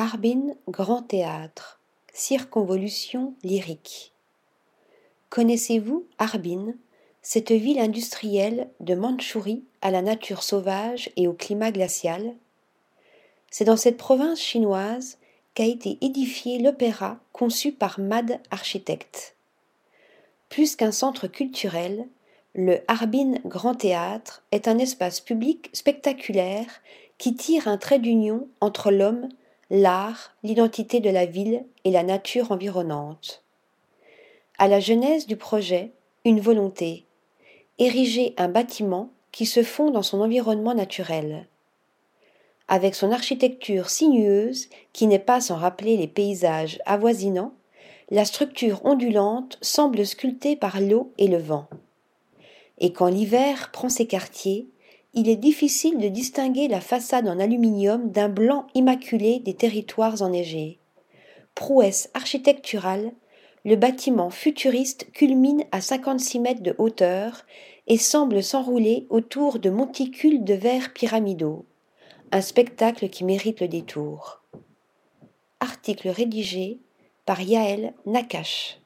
Harbin Grand Théâtre, circonvolution lyrique. Connaissez-vous Harbin, cette ville industrielle de Mandchourie à la nature sauvage et au climat glacial? C'est dans cette province chinoise qu'a été édifié l'opéra conçu par Mad Architecte. Plus qu'un centre culturel, le Harbin Grand Théâtre est un espace public spectaculaire qui tire un trait d'union entre l'homme l'art, l'identité de la ville et la nature environnante. À la genèse du projet, une volonté ériger un bâtiment qui se fond dans son environnement naturel. Avec son architecture sinueuse, qui n'est pas sans rappeler les paysages avoisinants, la structure ondulante semble sculptée par l'eau et le vent. Et quand l'hiver prend ses quartiers, il est difficile de distinguer la façade en aluminium d'un blanc immaculé des territoires enneigés. Prouesse architecturale, le bâtiment futuriste culmine à 56 mètres de hauteur et semble s'enrouler autour de monticules de verre pyramidaux. Un spectacle qui mérite le détour. Article rédigé par Yaël Nakache.